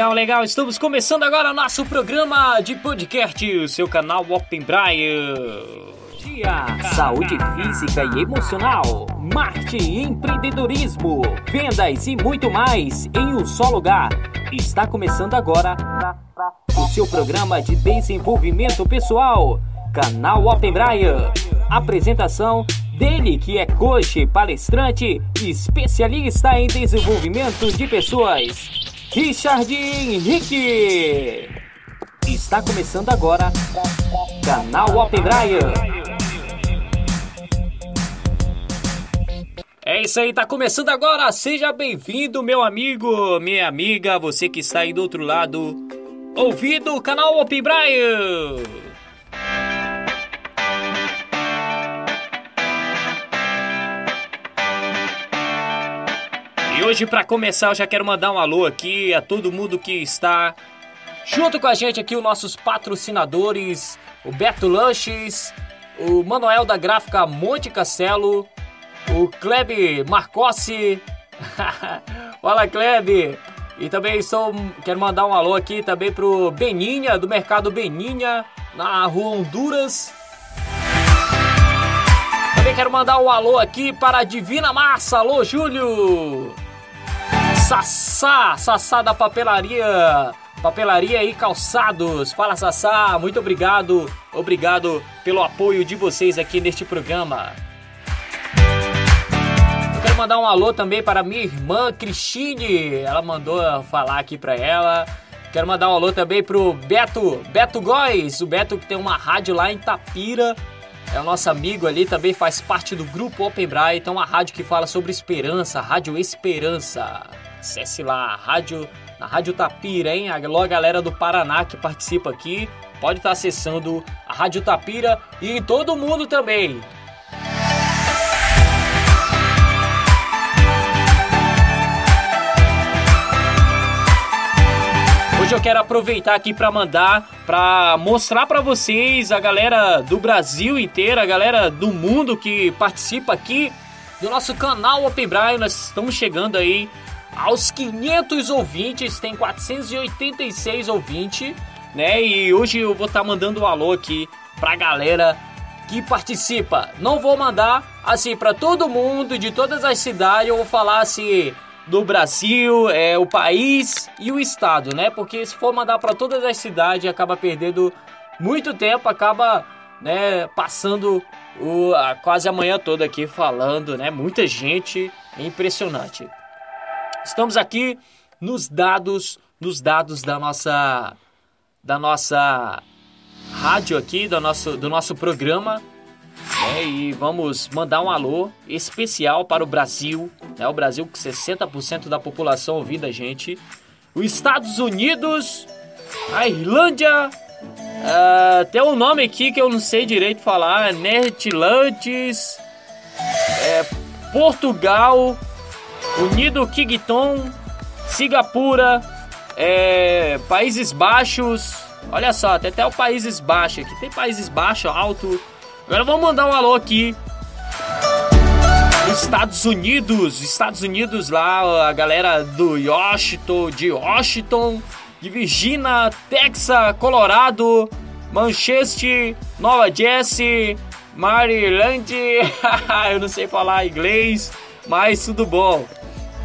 Legal, legal. Estamos começando agora nosso programa de podcast, o seu canal Open. Dia, saúde física e emocional, marketing empreendedorismo, vendas e muito mais em um só lugar. Está começando agora o seu programa de desenvolvimento pessoal, canal Open Braille. Apresentação dele que é coach, palestrante e especialista em desenvolvimento de pessoas. Richard Henrique. Está começando agora Canal Open Braille. É isso aí, tá começando agora. Seja bem-vindo, meu amigo, minha amiga, você que está aí do outro lado, ouvindo o canal Open Braille. Hoje, para começar, eu já quero mandar um alô aqui a todo mundo que está junto com a gente aqui, os nossos patrocinadores, o Beto Lanches, o Manuel da Gráfica Monte Castelo, o Kleb Marcossi. Fala, Kleb! E também sou, quero mandar um alô aqui também pro Beninha, do Mercado Beninha, na rua Honduras. Também quero mandar um alô aqui para a Divina Massa. Alô, Júlio! Sassá, Sassá da papelaria, papelaria e calçados. Fala Sassá, muito obrigado, obrigado pelo apoio de vocês aqui neste programa. Eu quero mandar um alô também para minha irmã Cristine, ela mandou falar aqui para ela. Quero mandar um alô também pro Beto, Beto Góes, o Beto que tem uma rádio lá em Tapira. É o nosso amigo ali, também faz parte do grupo Open Braille, então uma rádio que fala sobre esperança, Rádio Esperança. Acesse lá a rádio, na Rádio Tapira, hein? Alô, galera do Paraná que participa aqui, pode estar acessando a Rádio Tapira e em todo mundo também. Hoje eu quero aproveitar aqui para mandar, para mostrar para vocês a galera do Brasil inteiro, a galera do mundo que participa aqui do nosso canal Open Braille. Nós estamos chegando aí aos 500 ouvintes, tem 486 ouvintes, né? E hoje eu vou estar tá mandando um alô aqui pra galera que participa. Não vou mandar assim para todo mundo de todas as cidades, eu vou falar assim do Brasil, é o país e o estado, né? Porque se for mandar para todas as cidades, acaba perdendo muito tempo, acaba, né, passando o, a, quase a manhã toda aqui falando, né? Muita gente, é impressionante. Estamos aqui nos dados, nos dados da nossa da nossa rádio aqui, do nosso, do nosso programa. Né? E vamos mandar um alô especial para o Brasil, né? o Brasil com 60% da população ouvindo a gente. Os Estados Unidos, a Irlândia, uh, tem um nome aqui que eu não sei direito falar, Netlantes, é, Portugal, Unido Kington, Singapura, é, Países Baixos. Olha só, tem até o Países Baixos aqui. Tem Países Baixos, alto. Agora vamos mandar um alô aqui. Estados Unidos, Estados Unidos lá, a galera do Washington, de Washington, de Virginia, Texas, Colorado, Manchester, Nova Jersey, Maryland, eu não sei falar inglês, mas tudo bom.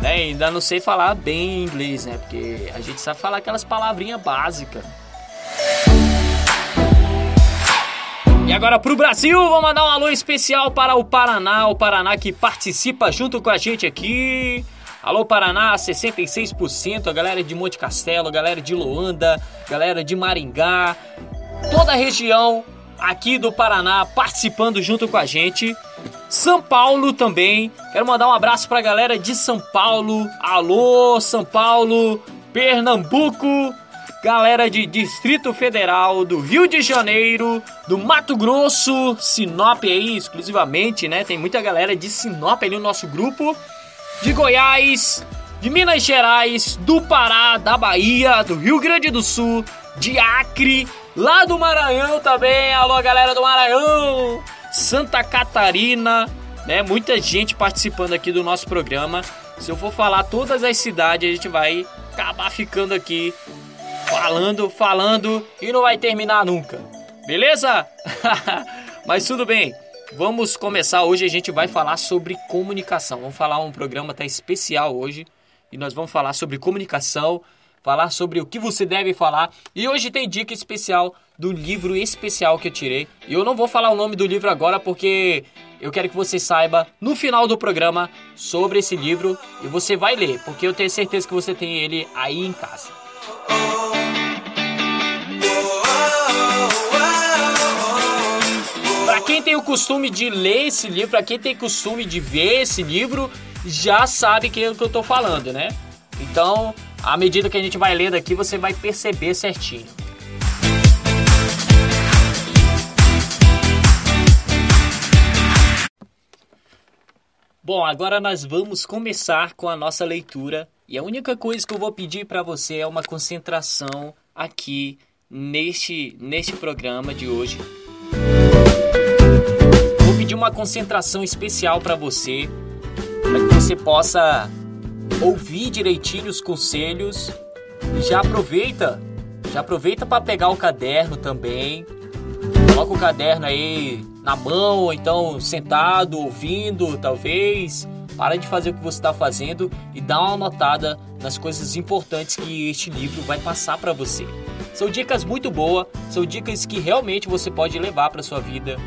Né? Ainda não sei falar bem inglês, né? Porque a gente sabe falar aquelas palavrinhas básicas. E agora pro Brasil, vou mandar um alô especial para o Paraná, o Paraná que participa junto com a gente aqui. Alô Paraná, 66%, a galera de Monte Castelo, a galera de Loanda, galera de Maringá, toda a região aqui do Paraná participando junto com a gente. São Paulo também. Quero mandar um abraço pra galera de São Paulo. Alô, São Paulo, Pernambuco, galera de Distrito Federal, do Rio de Janeiro, do Mato Grosso, Sinop aí exclusivamente, né? Tem muita galera de Sinop ali no nosso grupo. De Goiás, de Minas Gerais, do Pará, da Bahia, do Rio Grande do Sul, de Acre, lá do Maranhão também. Alô, galera do Maranhão! Santa Catarina, né? Muita gente participando aqui do nosso programa. Se eu for falar todas as cidades, a gente vai acabar ficando aqui falando, falando e não vai terminar nunca. Beleza? Mas tudo bem. Vamos começar hoje. A gente vai falar sobre comunicação. Vamos falar um programa até especial hoje e nós vamos falar sobre comunicação, falar sobre o que você deve falar. E hoje tem dica especial do livro especial que eu tirei. E eu não vou falar o nome do livro agora porque eu quero que você saiba no final do programa sobre esse livro e você vai ler, porque eu tenho certeza que você tem ele aí em casa. Para quem tem o costume de ler esse livro, para quem tem o costume de ver esse livro, já sabe que é o que eu tô falando, né? Então, à medida que a gente vai lendo aqui, você vai perceber certinho. Bom, agora nós vamos começar com a nossa leitura e a única coisa que eu vou pedir para você é uma concentração aqui neste, neste programa de hoje. Vou pedir uma concentração especial para você, para que você possa ouvir direitinho os conselhos. Já aproveita, já aproveita para pegar o caderno também. Coloca o caderno aí na mão, ou então sentado, ouvindo, talvez. Para de fazer o que você está fazendo e dá uma notada nas coisas importantes que este livro vai passar para você. São dicas muito boas, são dicas que realmente você pode levar para sua vida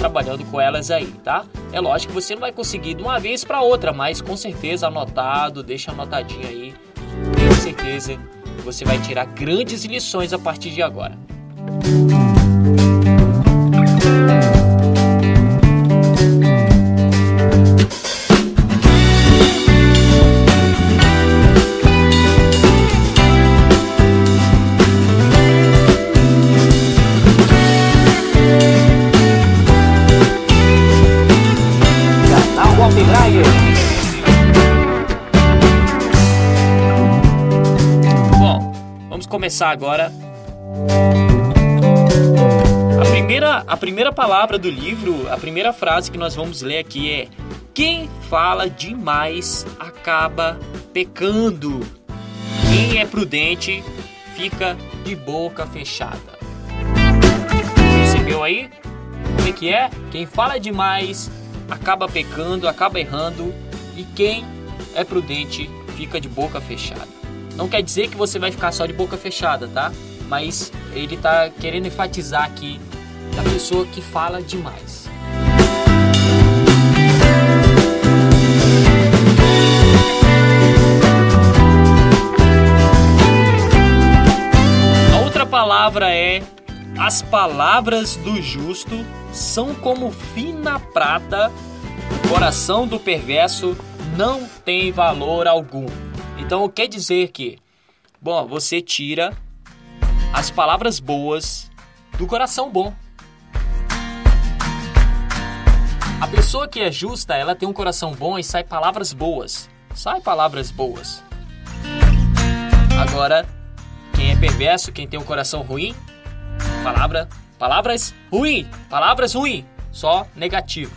trabalhando com elas aí, tá? É lógico que você não vai conseguir de uma vez para outra, mas com certeza anotado, deixa anotadinho aí. Tenho certeza que você vai tirar grandes lições a partir de agora. Começar agora primeira, a primeira palavra do livro, a primeira frase que nós vamos ler aqui é: Quem fala demais acaba pecando. Quem é prudente fica de boca fechada. Percebeu aí? Como é que é? Quem fala demais acaba pecando, acaba errando. E quem é prudente fica de boca fechada. Não quer dizer que você vai ficar só de boca fechada, tá? Mas ele está querendo enfatizar aqui da pessoa que fala demais. A outra palavra é: as palavras do justo são como fina prata, o coração do perverso não tem valor algum. Então quer dizer que, bom, você tira as palavras boas do coração bom. A pessoa que é justa, ela tem um coração bom e sai palavras boas. Sai palavras boas. Agora, quem é perverso, quem tem um coração ruim, palavra, palavras ruim, palavras ruim, só negativo.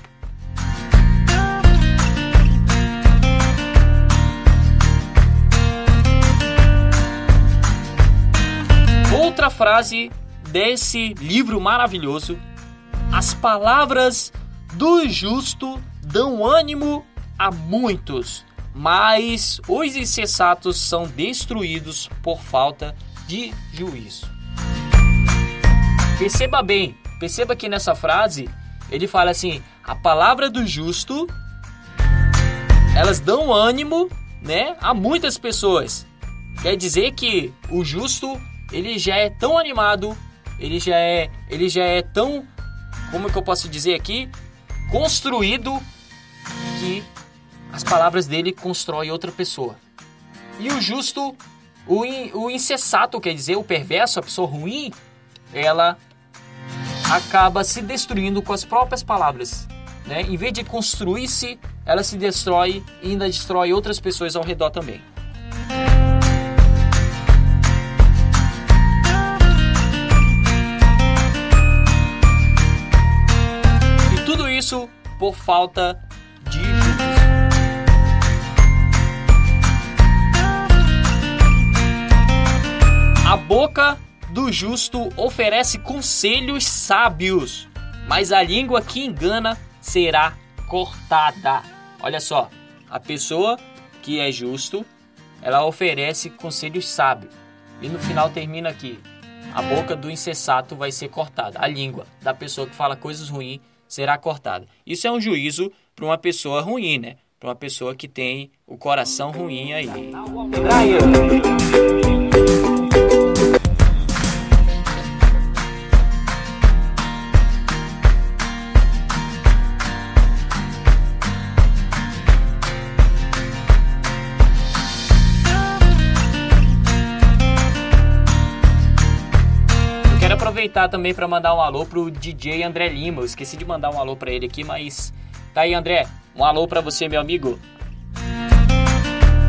Outra frase desse livro maravilhoso: as palavras do justo dão ânimo a muitos, mas os insensatos são destruídos por falta de juízo. Perceba bem, perceba que nessa frase ele fala assim: a palavra do justo elas dão ânimo, né, a muitas pessoas. Quer dizer que o justo ele já é tão animado, ele já é, ele já é tão, como que eu posso dizer aqui, construído que as palavras dele constroem outra pessoa. E o justo, o, in, o insensato, quer dizer, o perverso, a pessoa ruim, ela acaba se destruindo com as próprias palavras. Né? Em vez de construir-se, ela se destrói e ainda destrói outras pessoas ao redor também. Por falta de juízo. boca do justo oferece conselhos sábios, mas a língua que engana será cortada. Olha só, a pessoa que é justo, ela oferece conselhos sábios. E no final termina aqui: a boca do insensato vai ser cortada. A língua da pessoa que fala coisas ruins será cortada. Isso é um juízo para uma pessoa ruim, né? Para uma pessoa que tem o coração ruim aí. Aproveitar também para mandar um alô pro DJ André Lima. Eu esqueci de mandar um alô para ele aqui, mas tá aí, André. Um alô para você, meu amigo.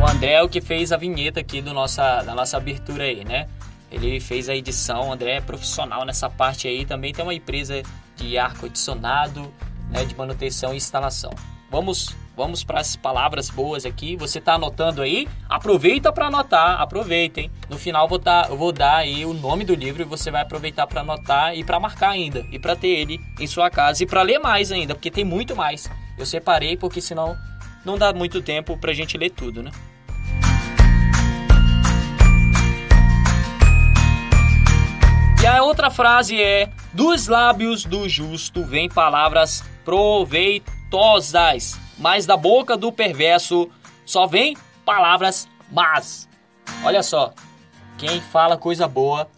O André é o que fez a vinheta aqui do nossa, da nossa abertura aí, né? Ele fez a edição, o André é profissional nessa parte aí, também tem uma empresa de ar-condicionado, né, de manutenção e instalação. Vamos Vamos para as palavras boas aqui. Você está anotando aí? Aproveita para anotar, aproveitem. No final vou dar, eu vou dar aí o nome do livro e você vai aproveitar para anotar e para marcar ainda e para ter ele em sua casa e para ler mais ainda, porque tem muito mais. Eu separei porque senão não dá muito tempo para a gente ler tudo, né? E a outra frase é: Dos lábios do justo vêm palavras proveitosas mas da boca do perverso só vem palavras más. Olha só, quem fala coisa boa,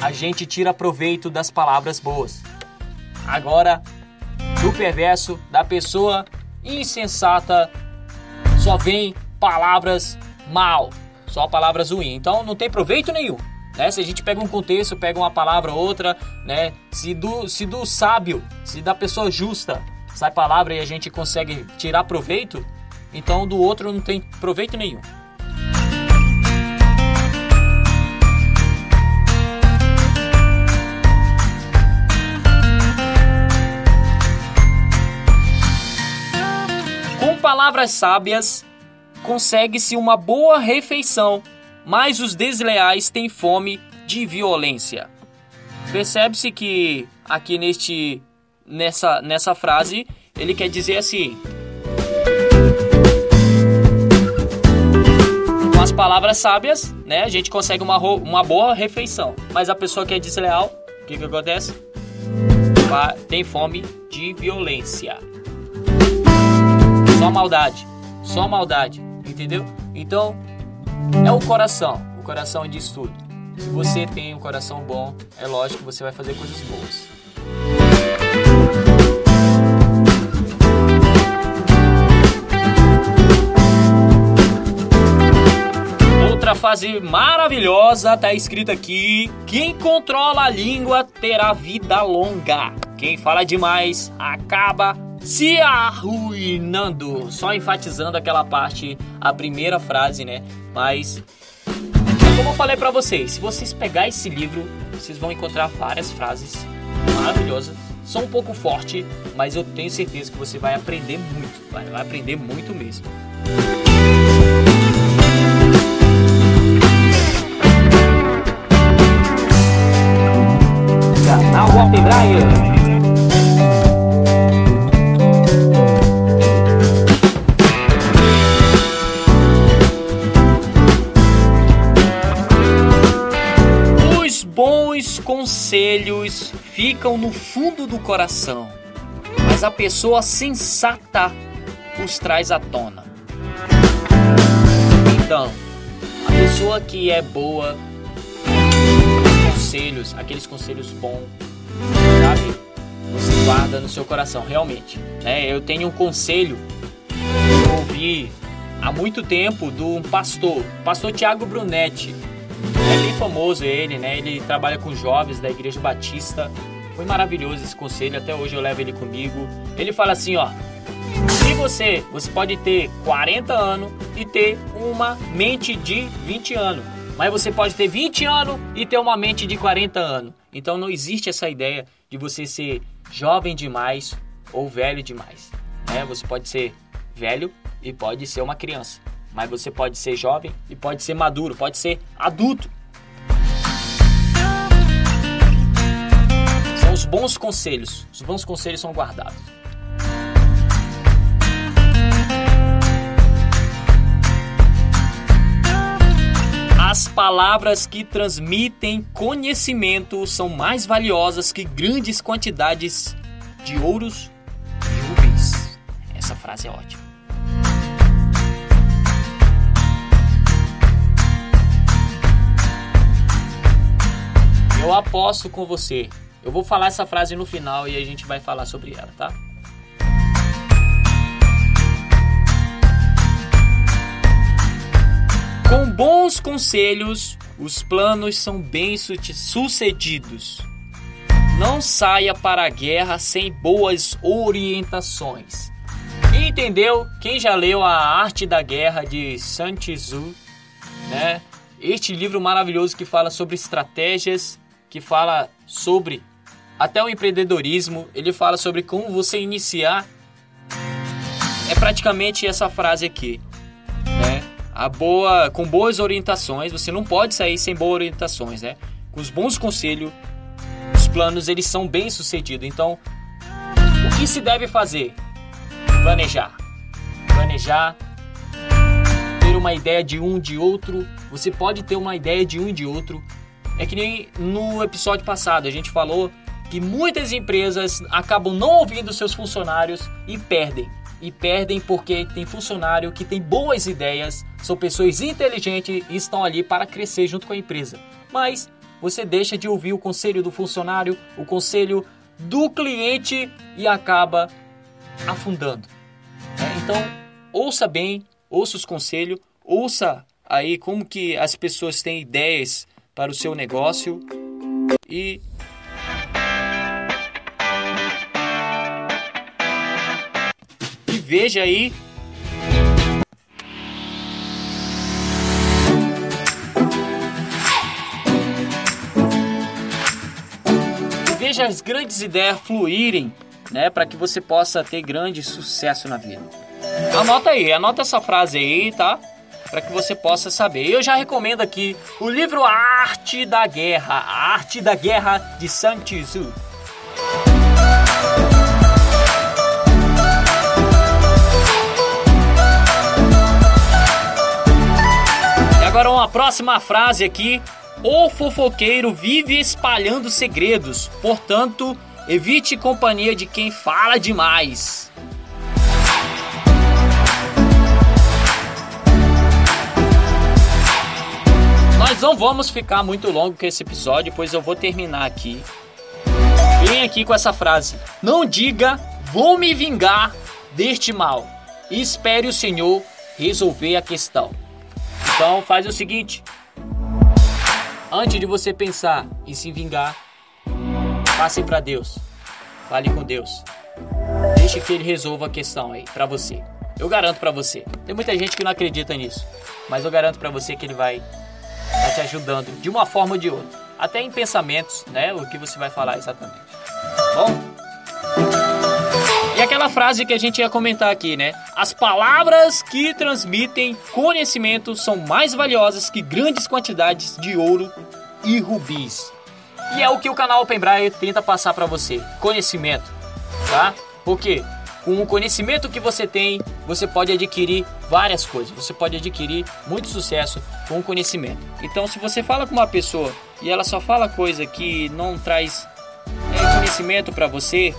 a gente tira proveito das palavras boas. Agora, do perverso, da pessoa insensata, só vem palavras mal, só palavras ruins. Então não tem proveito nenhum. Né? Se a gente pega um contexto, pega uma palavra ou outra, né? Se do, se do sábio, se da pessoa justa, sai palavra e a gente consegue tirar proveito, então do outro não tem proveito nenhum. Com palavras sábias, consegue-se uma boa refeição, mas os desleais têm fome de violência. Percebe-se que aqui neste nessa, nessa frase, ele quer dizer assim: com as palavras sábias, né, a gente consegue uma, uma boa refeição. Mas a pessoa que é desleal, o que, que acontece? Tem fome de violência. Só maldade. Só maldade. Entendeu? Então, é o coração. O coração diz tudo. Se você tem um coração bom, é lógico que você vai fazer coisas boas. Fase maravilhosa tá escrito aqui: quem controla a língua terá vida longa. Quem fala demais acaba se arruinando. Só enfatizando aquela parte, a primeira frase, né? Mas como eu falei para vocês, se vocês pegar esse livro, vocês vão encontrar várias frases maravilhosas. São um pouco forte, mas eu tenho certeza que você vai aprender muito, vai, vai aprender muito mesmo. Walter Brian. conselhos ficam no fundo do coração, mas a pessoa sensata os traz à tona. Então, a pessoa que é boa, conselhos, aqueles conselhos bons, guarda no seu coração, realmente. Né? Eu tenho um conselho que eu ouvi há muito tempo do pastor, pastor Tiago Brunetti. É bem famoso ele, né? Ele trabalha com jovens da Igreja Batista. Foi maravilhoso esse conselho, até hoje eu levo ele comigo. Ele fala assim, ó: Se você, você pode ter 40 anos e ter uma mente de 20 anos, mas você pode ter 20 anos e ter uma mente de 40 anos. Então não existe essa ideia de você ser jovem demais ou velho demais. Né? Você pode ser velho e pode ser uma criança. mas você pode ser jovem e pode ser maduro, pode ser adulto. São os bons conselhos. Os bons conselhos são guardados. As palavras que transmitem conhecimento são mais valiosas que grandes quantidades de ouros e rubis. Essa frase é ótima. Eu aposto com você. Eu vou falar essa frase no final e a gente vai falar sobre ela, tá? Com bons conselhos, os planos são bem sucedidos. Não saia para a guerra sem boas orientações. Entendeu? Quem já leu A Arte da Guerra de Sun Tzu, né? Este livro maravilhoso que fala sobre estratégias que fala sobre até o empreendedorismo, ele fala sobre como você iniciar. É praticamente essa frase aqui? A boa, com boas orientações, você não pode sair sem boas orientações, né? Com os bons conselhos, os planos eles são bem sucedidos. Então, o que se deve fazer? Planejar. Planejar, ter uma ideia de um de outro. Você pode ter uma ideia de um de outro, é que nem no episódio passado a gente falou que muitas empresas acabam não ouvindo seus funcionários e perdem. E perdem porque tem funcionário que tem boas ideias, são pessoas inteligentes e estão ali para crescer junto com a empresa. Mas você deixa de ouvir o conselho do funcionário, o conselho do cliente e acaba afundando. É, então, ouça bem, ouça os conselhos, ouça aí como que as pessoas têm ideias para o seu negócio e e veja aí veja as grandes ideias fluírem, né, para que você possa ter grande sucesso na vida. Anota aí, anota essa frase aí, tá? para que você possa saber. Eu já recomendo aqui o livro A Arte da Guerra, A Arte da Guerra de Sun Tzu. E agora uma próxima frase aqui. O fofoqueiro vive espalhando segredos, portanto, evite companhia de quem fala demais. Nós não vamos ficar muito longo com esse episódio, pois eu vou terminar aqui. Vem aqui com essa frase: Não diga, vou me vingar deste mal. Espere o Senhor resolver a questão. Então faz o seguinte: antes de você pensar em se vingar, passe para Deus. Fale com Deus. Deixe que ele resolva a questão aí para você. Eu garanto para você. Tem muita gente que não acredita nisso, mas eu garanto para você que ele vai Tá te ajudando de uma forma ou de outra. Até em pensamentos, né? O que você vai falar exatamente. Bom? Aquela frase que a gente ia comentar aqui, né? As palavras que transmitem conhecimento são mais valiosas que grandes quantidades de ouro e rubis. E é o que o canal Open tenta passar para você, conhecimento, tá? Por quê? Com o conhecimento que você tem, você pode adquirir várias coisas. Você pode adquirir muito sucesso com o conhecimento. Então, se você fala com uma pessoa e ela só fala coisa que não traz é, conhecimento para você,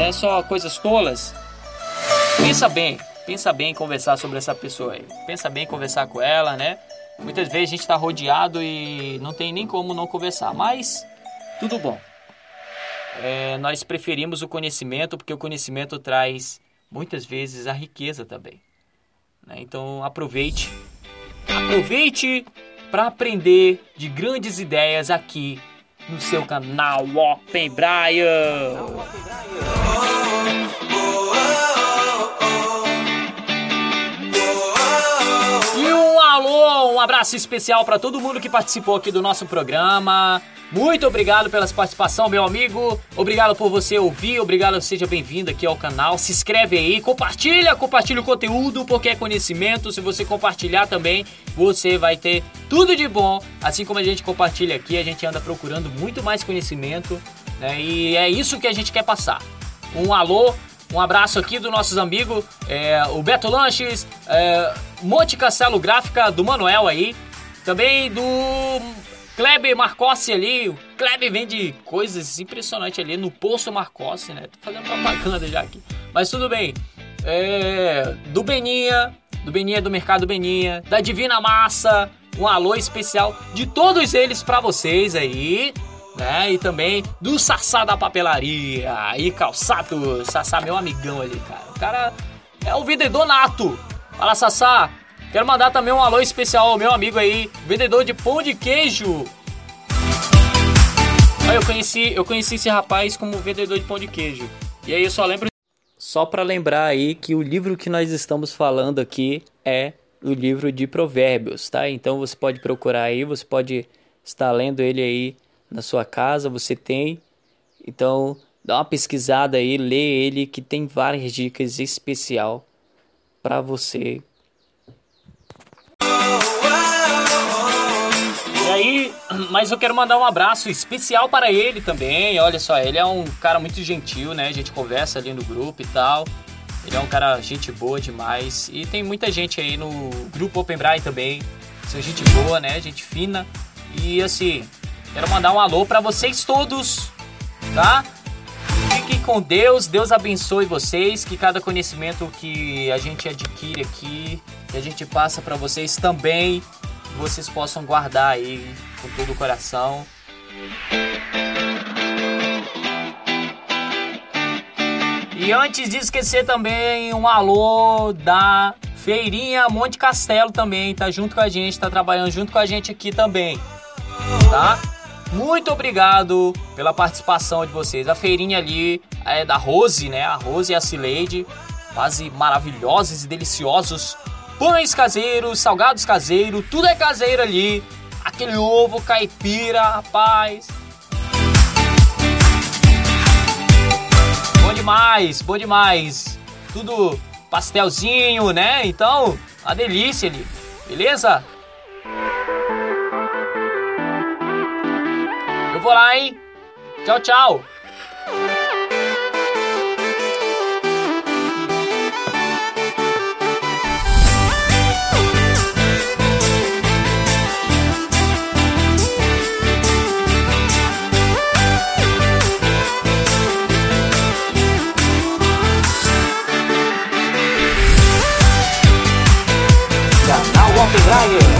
é só coisas tolas, pensa bem, pensa bem em conversar sobre essa pessoa aí. Pensa bem em conversar com ela, né? Muitas vezes a gente está rodeado e não tem nem como não conversar, mas tudo bom é, nós preferimos o conhecimento porque o conhecimento traz muitas vezes a riqueza também. Né? Então aproveite, aproveite para aprender de grandes ideias aqui no seu canal Open Brian. Alô, um abraço especial para todo mundo que participou aqui do nosso programa. Muito obrigado pela participação, meu amigo. Obrigado por você ouvir, obrigado, seja bem-vindo aqui ao canal. Se inscreve aí, compartilha, compartilha o conteúdo, porque é conhecimento. Se você compartilhar também, você vai ter tudo de bom. Assim como a gente compartilha aqui, a gente anda procurando muito mais conhecimento, né? E é isso que a gente quer passar. Um alô um abraço aqui dos nossos amigos, é, o Beto Lanches, é, Monte Castelo Gráfica do Manuel aí, também do Kleber Marcossi ali. O Kleber vende coisas impressionantes ali no Poço Marcossi, né? Tô fazendo propaganda já aqui. Mas tudo bem. É, do Beninha, do Beninha do Mercado Beninha, da Divina Massa, um alô especial de todos eles para vocês aí, né? E também do Sassá da Papelaria e Calçado, Sassá meu amigão ali, cara. O cara é o vendedor nato. Fala Sassá, Quero mandar também um alô especial ao meu amigo aí, vendedor de pão de queijo. Eu conheci, eu conheci esse rapaz como vendedor de pão de queijo. E aí eu só lembro. Só para lembrar aí que o livro que nós estamos falando aqui é o livro de Provérbios, tá? Então você pode procurar aí, você pode estar lendo ele aí na sua casa, você tem. Então dá uma pesquisada aí, lê ele que tem várias dicas especial para você aí, mas eu quero mandar um abraço especial para ele também. Olha só, ele é um cara muito gentil, né? A gente conversa ali no grupo e tal. Ele é um cara gente boa demais. E tem muita gente aí no grupo Open Braille também. São gente boa, né? Gente fina. E assim, quero mandar um alô para vocês todos, tá? Com Deus, Deus abençoe vocês, que cada conhecimento que a gente adquire aqui, que a gente passa para vocês também vocês possam guardar aí com todo o coração. E antes de esquecer também um alô da Feirinha Monte Castelo também, tá junto com a gente, tá trabalhando junto com a gente aqui também, tá? Muito obrigado pela participação de vocês. A feirinha ali é da Rose, né? A Rose e a Cileide, quase maravilhosos e deliciosos pães caseiros, salgados caseiros, tudo é caseiro ali. Aquele ovo caipira, rapaz. Bom demais, bom demais. Tudo pastelzinho, né? Então, a delícia ali. Beleza? Eu vou lá, hein? Tchau, tchau. Brian.